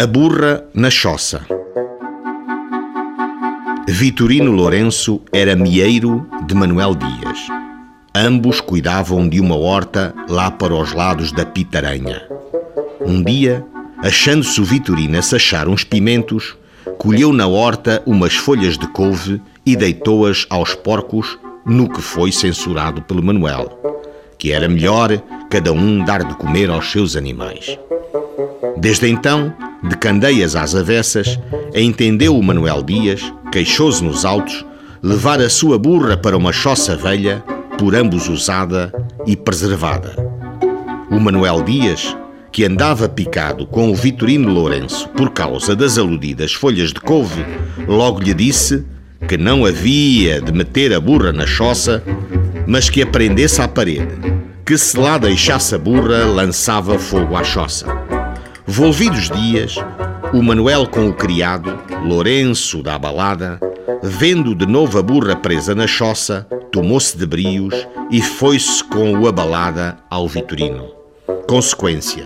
A burra na choça. Vitorino Lourenço era mieiro de Manuel Dias. Ambos cuidavam de uma horta lá para os lados da Pitaranha. Um dia, achando-se o Vitorino a sachar uns pimentos, colheu na horta umas folhas de couve e deitou-as aos porcos, no que foi censurado pelo Manuel, que era melhor cada um dar de comer aos seus animais. Desde então, de candeias às avessas, entendeu o Manuel Dias, queixou-se nos altos, levar a sua burra para uma choça velha, por ambos usada e preservada. O Manuel Dias, que andava picado com o Vitorino Lourenço por causa das aludidas folhas de couve, logo lhe disse que não havia de meter a burra na choça, mas que a prendesse à parede, que se lá deixasse a burra lançava fogo à choça. Volvidos dias, o Manuel com o criado, Lourenço da balada, vendo de novo a burra presa na choça, tomou-se de brios e foi-se com o abalada ao Vitorino. Consequência: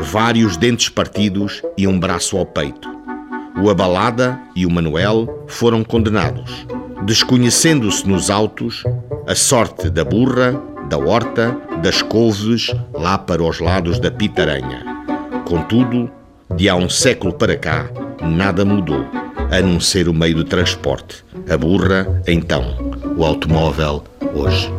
vários dentes partidos e um braço ao peito. O abalada e o Manuel foram condenados, desconhecendo-se nos autos a sorte da burra, da horta, das couves lá para os lados da Pitaranha. Contudo, de há um século para cá, nada mudou, a não ser o meio de transporte. A burra, então, o automóvel, hoje.